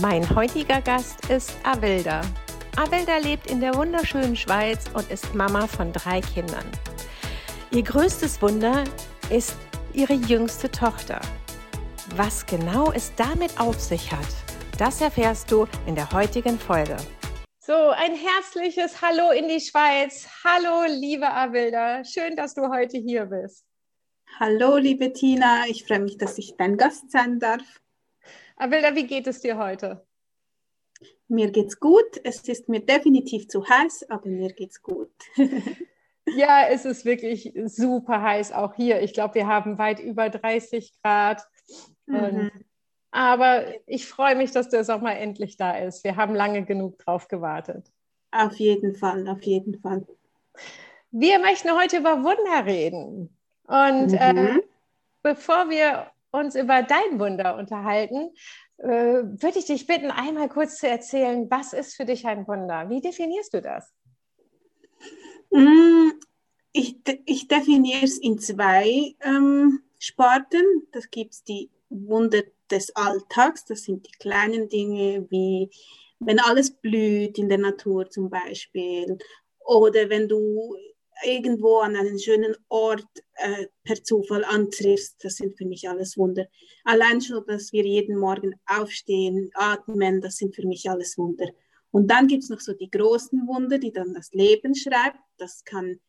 Mein heutiger Gast ist Avilda. Avilda lebt in der wunderschönen Schweiz und ist Mama von drei Kindern. Ihr größtes Wunder ist ihre jüngste Tochter. Was genau es damit auf sich hat, das erfährst du in der heutigen Folge. So, ein herzliches Hallo in die Schweiz. Hallo, liebe Abilda. Schön, dass du heute hier bist. Hallo, liebe Tina. Ich freue mich, dass ich dein Gast sein darf. Abilda, wie geht es dir heute? Mir geht's gut. Es ist mir definitiv zu heiß, aber mir geht's gut. ja, es ist wirklich super heiß auch hier. Ich glaube, wir haben weit über 30 Grad. Mhm. aber ich freue mich, dass der Sommer endlich da ist. Wir haben lange genug drauf gewartet. Auf jeden Fall, auf jeden Fall. Wir möchten heute über Wunder reden. Und mhm. äh, bevor wir uns über dein Wunder unterhalten, äh, würde ich dich bitten, einmal kurz zu erzählen, was ist für dich ein Wunder? Wie definierst du das? Mm, ich, ich definiere es in zwei ähm, Sparten. Das gibt es die Wunder des Alltags. Das sind die kleinen Dinge wie wenn alles blüht in der Natur zum Beispiel oder wenn du irgendwo an einen schönen Ort äh, per Zufall antriffst. Das sind für mich alles Wunder. Allein schon, dass wir jeden Morgen aufstehen, atmen, das sind für mich alles Wunder. Und dann gibt es noch so die großen Wunder, die dann das Leben schreibt. Das kann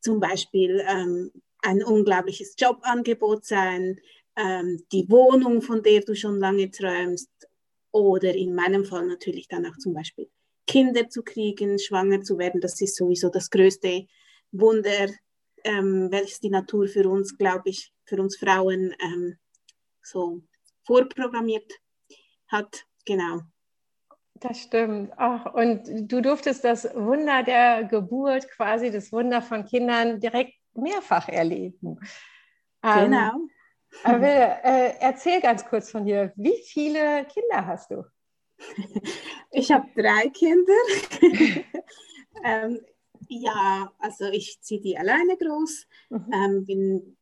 zum Beispiel ähm, ein unglaubliches Jobangebot sein, ähm, die Wohnung, von der du schon lange träumst, oder in meinem Fall natürlich dann auch zum Beispiel Kinder zu kriegen, schwanger zu werden. Das ist sowieso das größte Wunder, ähm, welches die Natur für uns, glaube ich, für uns Frauen ähm, so vorprogrammiert hat. Genau. Das stimmt. Ach, und du durftest das Wunder der Geburt, quasi das Wunder von Kindern direkt mehrfach erleben. Ähm, genau. Ähm, aber äh, erzähl ganz kurz von dir. Wie viele Kinder hast du? Ich habe drei Kinder. ähm, ja, also ich ziehe die alleine groß. Mhm. Ähm, bin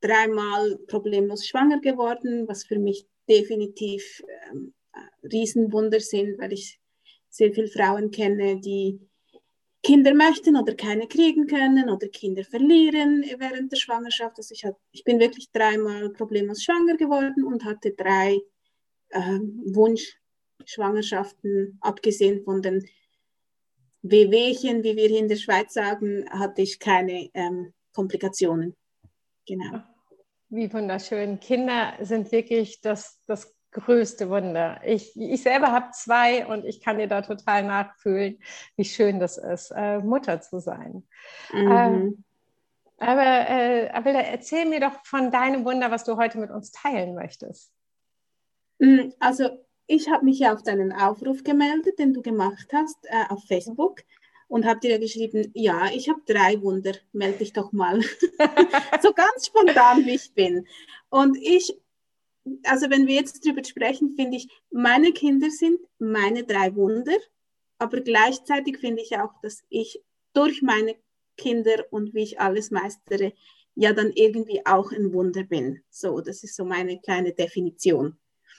dreimal problemlos schwanger geworden, was für mich definitiv ähm, Riesenwunder sind, weil ich sehr viele Frauen kenne, die Kinder möchten oder keine kriegen können oder Kinder verlieren während der Schwangerschaft. Also ich, hab, ich bin wirklich dreimal problemlos schwanger geworden und hatte drei äh, Wunschschwangerschaften, abgesehen von den Wehwehchen, wie wir hier in der Schweiz sagen, hatte ich keine ähm, Komplikationen. Genau. Wie wunderschön. Kinder sind wirklich das, das größte Wunder. Ich, ich selber habe zwei und ich kann dir da total nachfühlen, wie schön das ist, äh, Mutter zu sein. Mhm. Ähm, aber äh, Abilda, erzähl mir doch von deinem Wunder, was du heute mit uns teilen möchtest. Mm, also ich habe mich ja auf deinen Aufruf gemeldet, den du gemacht hast äh, auf Facebook und habe dir geschrieben, ja, ich habe drei Wunder, melde dich doch mal. so ganz spontan, wie ich bin. Und ich also wenn wir jetzt darüber sprechen, finde ich, meine Kinder sind meine drei Wunder, aber gleichzeitig finde ich auch, dass ich durch meine Kinder und wie ich alles meistere, ja dann irgendwie auch ein Wunder bin. So, das ist so meine kleine Definition.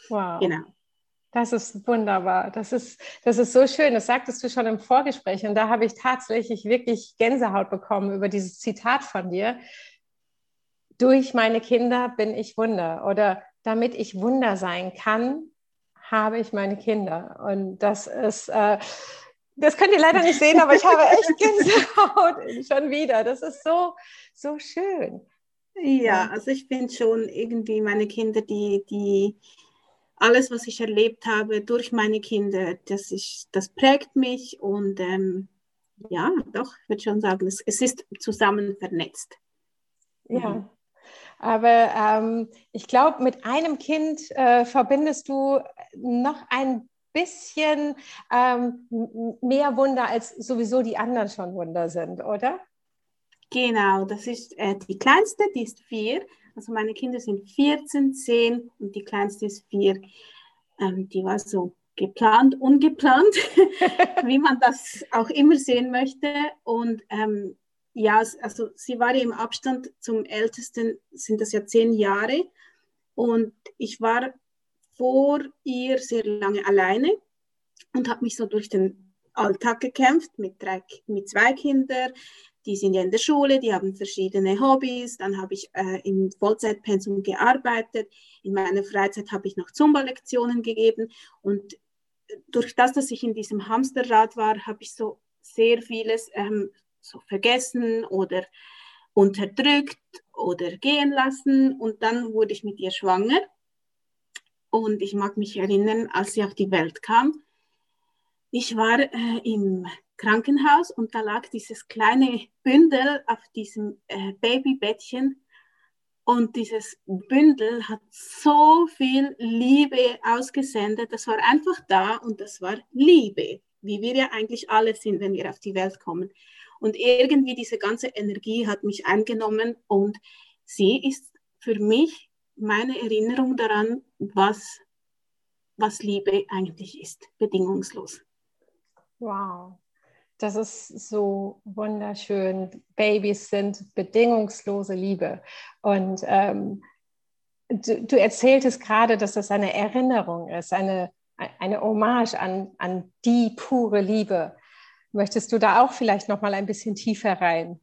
Wow. Genau. Das ist wunderbar. Das ist, das ist so schön. Das sagtest du schon im Vorgespräch. Und da habe ich tatsächlich wirklich Gänsehaut bekommen über dieses Zitat von dir. Durch meine Kinder bin ich Wunder. Oder damit ich Wunder sein kann, habe ich meine Kinder. Und das ist, äh, das könnt ihr leider nicht sehen, aber ich habe echt Gänsehaut schon wieder. Das ist so, so schön. Ja, also ich finde schon irgendwie meine Kinder, die, die alles, was ich erlebt habe durch meine Kinder, das, ist, das prägt mich und ähm, ja, doch, ich würde schon sagen, es, es ist zusammen vernetzt. Ja, Aber ähm, ich glaube, mit einem Kind äh, verbindest du noch ein bisschen ähm, mehr Wunder, als sowieso die anderen schon Wunder sind, oder? Genau, das ist äh, die kleinste, die ist vier. Also meine Kinder sind 14, 10 und die kleinste ist vier. Ähm, die war so geplant, ungeplant, wie man das auch immer sehen möchte. Und ähm, ja, also sie war im Abstand zum Ältesten, sind das ja zehn Jahre. Und ich war vor ihr sehr lange alleine und habe mich so durch den Alltag gekämpft mit, drei, mit zwei Kindern. Die sind ja in der Schule, die haben verschiedene Hobbys. Dann habe ich äh, im Vollzeitpensum gearbeitet. In meiner Freizeit habe ich noch Zumba-Lektionen gegeben. Und durch das, dass ich in diesem Hamsterrad war, habe ich so sehr vieles ähm, so vergessen oder unterdrückt oder gehen lassen. Und dann wurde ich mit ihr schwanger. Und ich mag mich erinnern, als sie auf die Welt kam. Ich war äh, im Krankenhaus und da lag dieses kleine Bündel auf diesem äh, Babybettchen und dieses Bündel hat so viel Liebe ausgesendet. Das war einfach da und das war Liebe, wie wir ja eigentlich alle sind, wenn wir auf die Welt kommen. Und irgendwie diese ganze Energie hat mich eingenommen und sie ist für mich meine Erinnerung daran, was, was Liebe eigentlich ist, bedingungslos. Wow. Das ist so wunderschön. Babys sind bedingungslose Liebe. Und ähm, du, du erzähltest gerade, dass das eine Erinnerung ist, eine, eine Hommage an, an die pure Liebe. Möchtest du da auch vielleicht noch mal ein bisschen tiefer rein?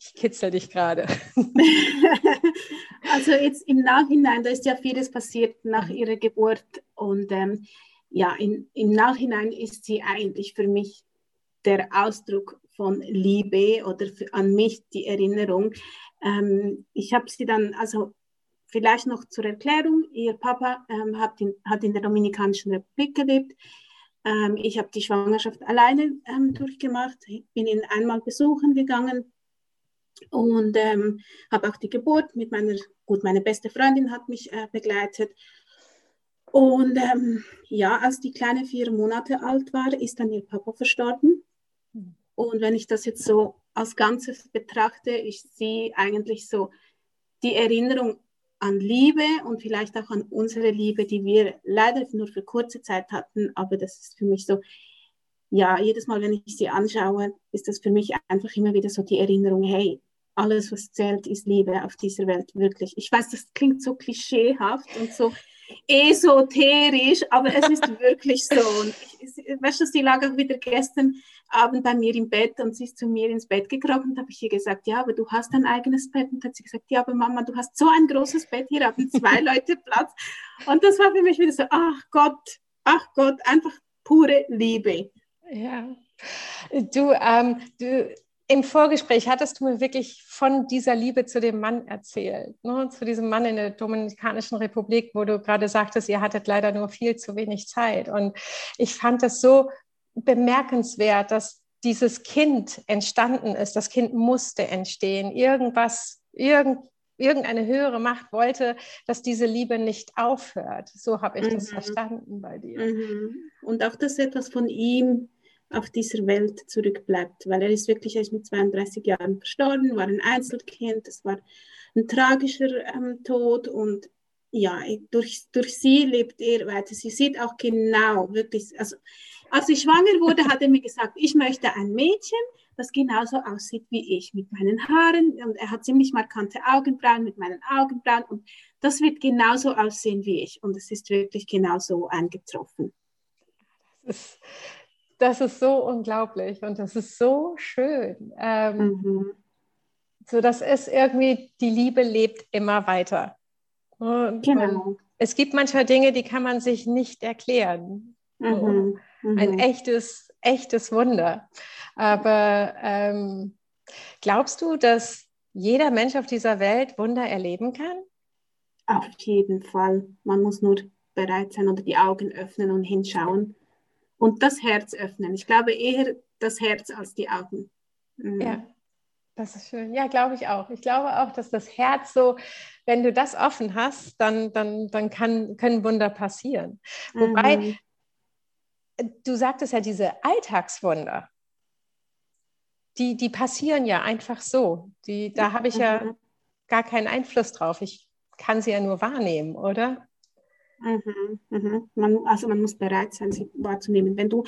Ich kitzel dich gerade. also jetzt im Nachhinein, da ist ja vieles passiert nach ihrer Geburt und ähm, ja, in, im Nachhinein ist sie eigentlich für mich der Ausdruck von Liebe oder an mich die Erinnerung. Ähm, ich habe sie dann, also vielleicht noch zur Erklärung, ihr Papa ähm, hat, in, hat in der Dominikanischen Republik gelebt. Ähm, ich habe die Schwangerschaft alleine ähm, durchgemacht, bin ihn einmal besuchen gegangen und ähm, habe auch die Geburt mit meiner, gut, meine beste Freundin hat mich äh, begleitet. Und ähm, ja, als die Kleine vier Monate alt war, ist dann ihr Papa verstorben. Und wenn ich das jetzt so als Ganzes betrachte, ich sehe eigentlich so die Erinnerung an Liebe und vielleicht auch an unsere Liebe, die wir leider nur für kurze Zeit hatten. Aber das ist für mich so, ja, jedes Mal, wenn ich sie anschaue, ist das für mich einfach immer wieder so die Erinnerung, hey, alles, was zählt, ist Liebe auf dieser Welt, wirklich. Ich weiß, das klingt so klischeehaft und so esoterisch, aber es ist wirklich so. Und ich, weißt du, sie lag auch wieder gestern Abend bei mir im Bett und sie ist zu mir ins Bett gekrochen und habe ich ihr gesagt, ja, aber du hast ein eigenes Bett. Und hat sie gesagt, ja, aber Mama, du hast so ein großes Bett, hier haben zwei Leute Platz. Und das war für mich wieder so, ach Gott, ach Gott, einfach pure Liebe. Ja. Du, ähm, du im Vorgespräch hattest du mir wirklich von dieser Liebe zu dem Mann erzählt, ne? zu diesem Mann in der Dominikanischen Republik, wo du gerade sagtest, ihr hattet leider nur viel zu wenig Zeit. Und ich fand das so bemerkenswert, dass dieses Kind entstanden ist. Das Kind musste entstehen. Irgendwas, irgend, irgendeine höhere Macht wollte, dass diese Liebe nicht aufhört. So habe ich mhm. das verstanden bei dir. Mhm. Und auch, dass etwas von ihm auf dieser Welt zurückbleibt, weil er ist wirklich erst mit 32 Jahren verstorben, war ein Einzelkind, es war ein tragischer ähm, Tod und ja, durch, durch sie lebt er weiter. Sie sieht auch genau, wirklich, also als ich schwanger wurde, hat er mir gesagt, ich möchte ein Mädchen, das genauso aussieht wie ich, mit meinen Haaren. Und er hat ziemlich markante Augenbrauen mit meinen Augenbrauen. Und das wird genauso aussehen wie ich. Und es ist wirklich genauso eingetroffen. Das ist, das ist so unglaublich und das ist so schön. Ähm, mhm. So, das ist irgendwie, die Liebe lebt immer weiter. Und, genau. Und es gibt manchmal Dinge, die kann man sich nicht erklären. Mhm. Mhm. Ein echtes, echtes Wunder. Aber ähm, glaubst du, dass jeder Mensch auf dieser Welt Wunder erleben kann? Auf jeden Fall. Man muss nur bereit sein oder die Augen öffnen und hinschauen und das Herz öffnen. Ich glaube eher das Herz als die Augen. Mhm. Ja. Das ist schön. Ja, glaube ich auch. Ich glaube auch, dass das Herz so, wenn du das offen hast, dann, dann, dann kann, können Wunder passieren. Mhm. Wobei, du sagtest ja, diese Alltagswunder, die, die passieren ja einfach so. Die, da habe ich ja mhm. gar keinen Einfluss drauf. Ich kann sie ja nur wahrnehmen, oder? Mhm, mhm. Man, also man muss bereit sein, sie wahrzunehmen. Wenn du,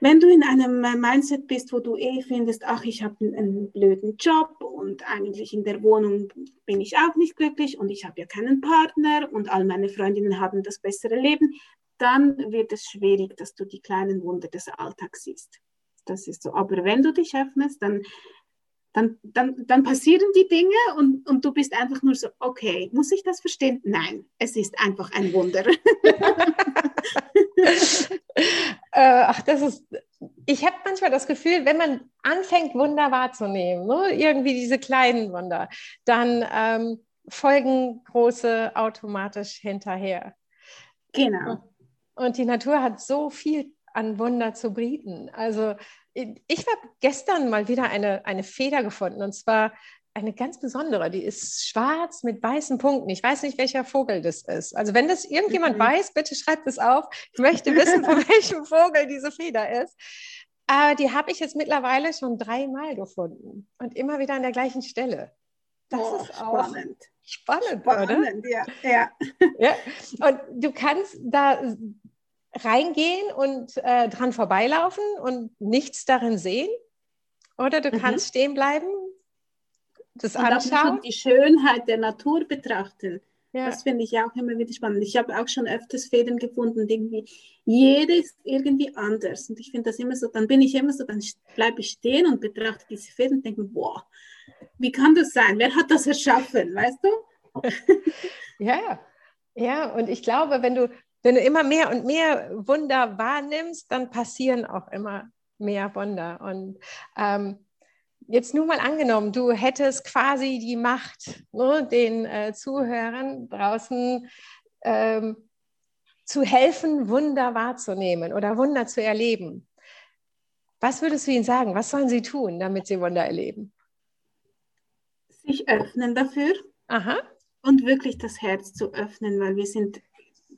wenn du in einem Mindset bist, wo du eh findest, ach, ich habe einen, einen, blöden Job und eigentlich in der Wohnung bin ich auch nicht glücklich und ich habe ja keinen Partner und all meine Freundinnen haben das bessere Leben, dann wird es schwierig, dass du die kleinen Wunder des Alltags siehst. Das ist so. Aber wenn du dich öffnest, dann dann, dann, dann passieren die Dinge und, und du bist einfach nur so, okay, muss ich das verstehen? Nein, es ist einfach ein Wunder. äh, ach, das ist, ich habe manchmal das Gefühl, wenn man anfängt, Wunder wahrzunehmen, ne, irgendwie diese kleinen Wunder, dann ähm, folgen große automatisch hinterher. Genau. Und die Natur hat so viel an Wunder zu bieten. Also ich habe gestern mal wieder eine, eine Feder gefunden und zwar eine ganz besondere. Die ist schwarz mit weißen Punkten. Ich weiß nicht, welcher Vogel das ist. Also wenn das irgendjemand mhm. weiß, bitte schreibt es auf. Ich möchte wissen, von welchem Vogel diese Feder ist. Aber die habe ich jetzt mittlerweile schon dreimal gefunden und immer wieder an der gleichen Stelle. Das oh, ist auch spannend. Spannend, spannend oder? Ja, ja. ja. Und du kannst da reingehen und äh, dran vorbeilaufen und nichts darin sehen. Oder du mhm. kannst stehen bleiben, das und anschauen. die Schönheit der Natur betrachten. Ja. Das finde ich auch immer wieder spannend. Ich habe auch schon öfters Fäden gefunden und irgendwie jede ist irgendwie anders. Und ich finde das immer so, dann bin ich immer so, dann bleibe ich stehen und betrachte diese Fäden und denke, boah, wie kann das sein? Wer hat das erschaffen, weißt du? ja, ja, und ich glaube, wenn du wenn du immer mehr und mehr Wunder wahrnimmst, dann passieren auch immer mehr Wunder. Und ähm, jetzt nur mal angenommen, du hättest quasi die Macht, ne, den äh, Zuhörern draußen ähm, zu helfen, Wunder wahrzunehmen oder Wunder zu erleben. Was würdest du ihnen sagen? Was sollen sie tun, damit sie Wunder erleben? Sich öffnen dafür. Aha. Und wirklich das Herz zu öffnen, weil wir sind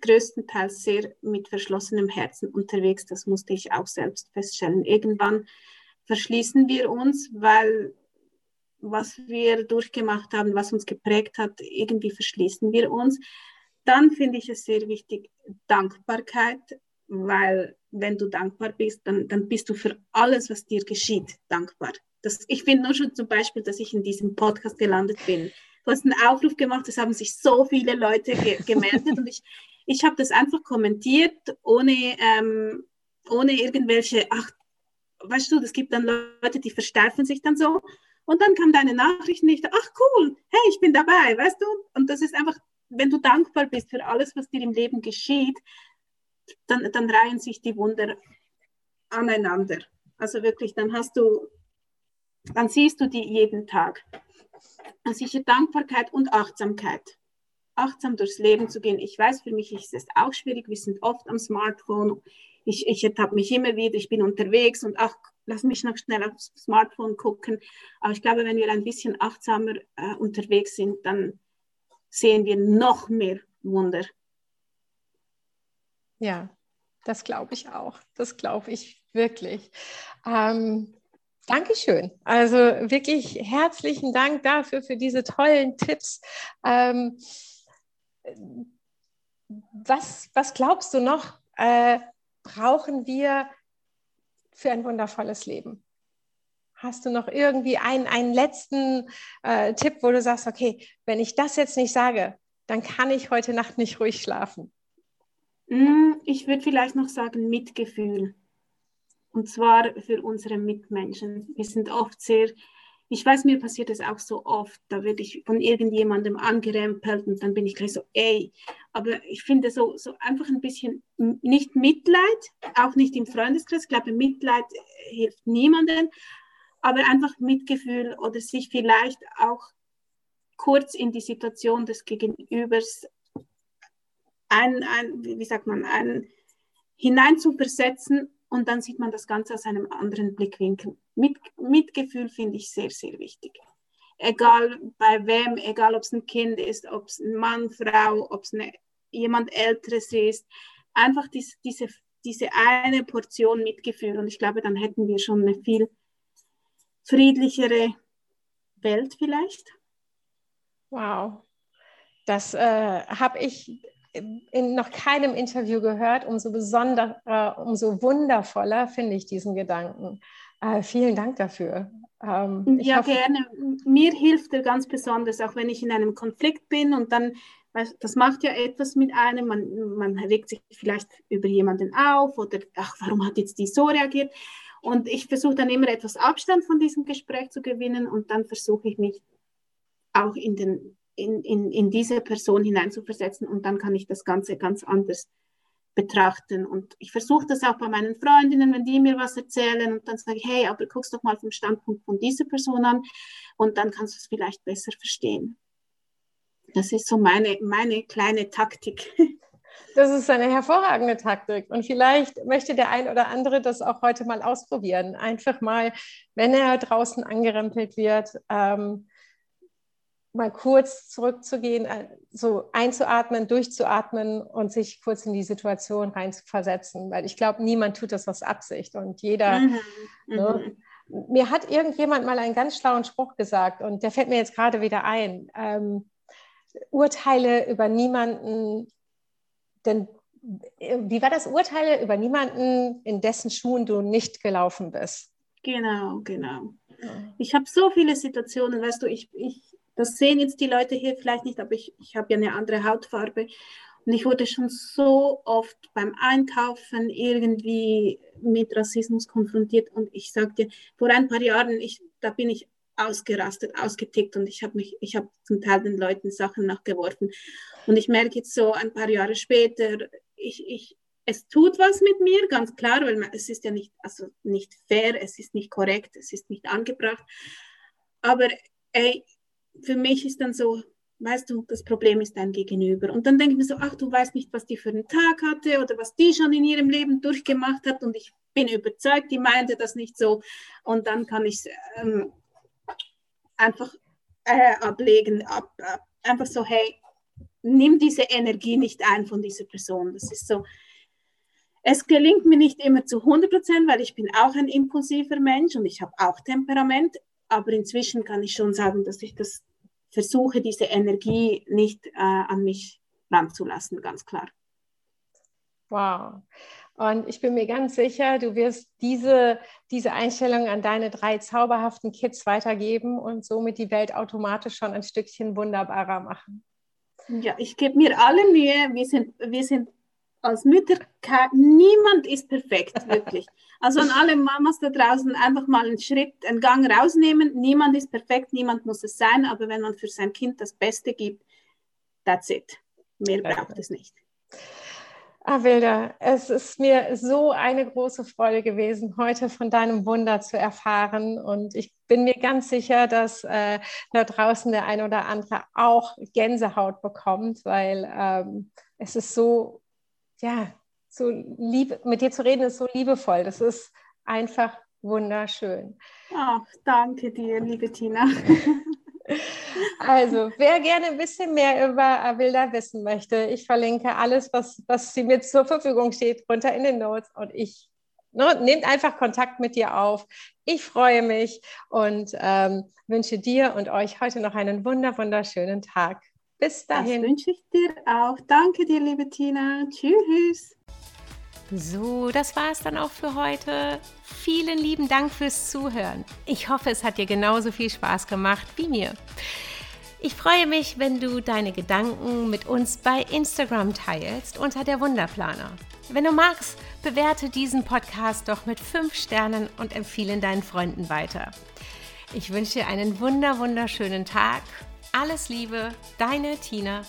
größtenteils sehr mit verschlossenem Herzen unterwegs. Das musste ich auch selbst feststellen. Irgendwann verschließen wir uns, weil was wir durchgemacht haben, was uns geprägt hat, irgendwie verschließen wir uns. Dann finde ich es sehr wichtig, Dankbarkeit, weil wenn du dankbar bist, dann, dann bist du für alles, was dir geschieht, dankbar. Das, ich finde nur schon zum Beispiel, dass ich in diesem Podcast gelandet bin. Du hast einen Aufruf gemacht, es haben sich so viele Leute ge gemeldet und ich, ich habe das einfach kommentiert, ohne, ähm, ohne irgendwelche, ach, weißt du, es gibt dann Leute, die versteifen sich dann so. Und dann kam deine Nachricht nicht, ach cool, hey, ich bin dabei, weißt du? Und das ist einfach, wenn du dankbar bist für alles, was dir im Leben geschieht, dann, dann reihen sich die Wunder aneinander. Also wirklich, dann hast du, dann siehst du die jeden Tag. Also Dankbarkeit und Achtsamkeit achtsam durchs Leben zu gehen. Ich weiß, für mich ist es auch schwierig. Wir sind oft am Smartphone. Ich, ich ertappe mich immer wieder, ich bin unterwegs und ach, lass mich noch schnell aufs Smartphone gucken. Aber ich glaube, wenn wir ein bisschen achtsamer äh, unterwegs sind, dann sehen wir noch mehr Wunder. Ja, das glaube ich auch. Das glaube ich wirklich. Ähm, Dankeschön. Also wirklich herzlichen Dank dafür, für diese tollen Tipps. Ähm, was, was glaubst du noch, äh, brauchen wir für ein wundervolles Leben? Hast du noch irgendwie einen, einen letzten äh, Tipp, wo du sagst, okay, wenn ich das jetzt nicht sage, dann kann ich heute Nacht nicht ruhig schlafen? Mm, ich würde vielleicht noch sagen Mitgefühl. Und zwar für unsere Mitmenschen. Wir sind oft sehr ich weiß, mir passiert das auch so oft. Da werde ich von irgendjemandem angerempelt und dann bin ich gleich so, ey. Aber ich finde so, so einfach ein bisschen nicht Mitleid, auch nicht im Freundeskreis. Ich glaube, Mitleid hilft niemandem, aber einfach Mitgefühl oder sich vielleicht auch kurz in die Situation des Gegenübers ein, ein wie sagt man, ein, hinein zu versetzen und dann sieht man das Ganze aus einem anderen Blickwinkel. Mit, Mitgefühl finde ich sehr, sehr wichtig. Egal bei wem, egal ob es ein Kind ist, ob es ein Mann, Frau, ob es eine, jemand Älteres ist. Einfach dies, diese, diese eine Portion Mitgefühl. Und ich glaube, dann hätten wir schon eine viel friedlichere Welt vielleicht. Wow. Das äh, habe ich in noch keinem Interview gehört. Umso besonderer, umso wundervoller finde ich diesen Gedanken. Äh, vielen Dank dafür. Ähm, ja, hoffe, gerne. Mir hilft er ganz besonders, auch wenn ich in einem Konflikt bin und dann, das macht ja etwas mit einem, man, man regt sich vielleicht über jemanden auf oder, ach, warum hat jetzt die so reagiert? Und ich versuche dann immer etwas Abstand von diesem Gespräch zu gewinnen und dann versuche ich mich auch in, den, in, in, in diese Person hineinzuversetzen und dann kann ich das Ganze ganz anders betrachten. Und ich versuche das auch bei meinen Freundinnen, wenn die mir was erzählen und dann sage ich, hey, aber guck's doch mal vom Standpunkt von dieser Person an und dann kannst du es vielleicht besser verstehen. Das ist so meine, meine kleine Taktik. Das ist eine hervorragende Taktik. Und vielleicht möchte der ein oder andere das auch heute mal ausprobieren. Einfach mal, wenn er draußen angerempelt wird, ähm, mal kurz zurückzugehen, äh, so einzuatmen, durchzuatmen und sich kurz in die Situation reinzuversetzen. Weil ich glaube, niemand tut das aus Absicht. Und jeder, mhm. Ne, mhm. mir hat irgendjemand mal einen ganz schlauen Spruch gesagt und der fällt mir jetzt gerade wieder ein. Ähm, Urteile über niemanden denn äh, wie war das Urteil über niemanden, in dessen Schuhen du nicht gelaufen bist? Genau, genau. Ich habe so viele Situationen, weißt du, ich, ich, das sehen jetzt die Leute hier vielleicht nicht, aber ich, ich habe ja eine andere Hautfarbe. Und ich wurde schon so oft beim Einkaufen irgendwie mit Rassismus konfrontiert. Und ich sagte, vor ein paar Jahren, ich, da bin ich ausgerastet, ausgetickt und ich habe mich, ich habe zum Teil den Leuten Sachen nachgeworfen. Und ich merke jetzt so ein paar Jahre später, ich, ich, es tut was mit mir, ganz klar, weil man, es ist ja nicht, also nicht fair, es ist nicht korrekt, es ist nicht angebracht. Aber ey, für mich ist dann so, weißt du, das Problem ist dein Gegenüber. Und dann denke ich mir so, ach, du weißt nicht, was die für einen Tag hatte oder was die schon in ihrem Leben durchgemacht hat. Und ich bin überzeugt, die meinte das nicht so. Und dann kann ich ähm, einfach äh, ablegen, ab, ab, einfach so, hey, nimm diese Energie nicht ein von dieser Person. Das ist so, es gelingt mir nicht immer zu 100 Prozent, weil ich bin auch ein impulsiver Mensch und ich habe auch Temperament, aber inzwischen kann ich schon sagen, dass ich das versuche, diese Energie nicht äh, an mich ranzulassen, ganz klar. Wow. Und ich bin mir ganz sicher, du wirst diese, diese Einstellung an deine drei zauberhaften Kids weitergeben und somit die Welt automatisch schon ein Stückchen wunderbarer machen. Ja, ich gebe mir alle Mühe. Wir sind, wir sind als Mütter, niemand ist perfekt, wirklich. Also an alle Mamas da draußen einfach mal einen Schritt, einen Gang rausnehmen. Niemand ist perfekt, niemand muss es sein, aber wenn man für sein Kind das Beste gibt, that's it. Mehr braucht es nicht. Ah, Wilda, es ist mir so eine große Freude gewesen, heute von deinem Wunder zu erfahren. Und ich bin mir ganz sicher, dass äh, da draußen der ein oder andere auch Gänsehaut bekommt, weil ähm, es ist so, ja, so lieb, mit dir zu reden ist so liebevoll. Das ist einfach wunderschön. Ach, danke dir, liebe Tina. Also, wer gerne ein bisschen mehr über Avilda wissen möchte, ich verlinke alles, was, was sie mir zur Verfügung steht, runter in den Notes und ich ne, nehmt einfach Kontakt mit dir auf. Ich freue mich und ähm, wünsche dir und euch heute noch einen wunder, wunderschönen Tag. Bis dahin. Das wünsche ich dir auch. Danke dir, liebe Tina. Tschüss. So, das war es dann auch für heute. Vielen lieben Dank fürs Zuhören. Ich hoffe, es hat dir genauso viel Spaß gemacht wie mir. Ich freue mich, wenn du deine Gedanken mit uns bei Instagram teilst unter der Wunderplaner. Wenn du magst, bewerte diesen Podcast doch mit 5 Sternen und empfehle ihn deinen Freunden weiter. Ich wünsche dir einen wunder wunderschönen Tag. Alles Liebe, deine Tina.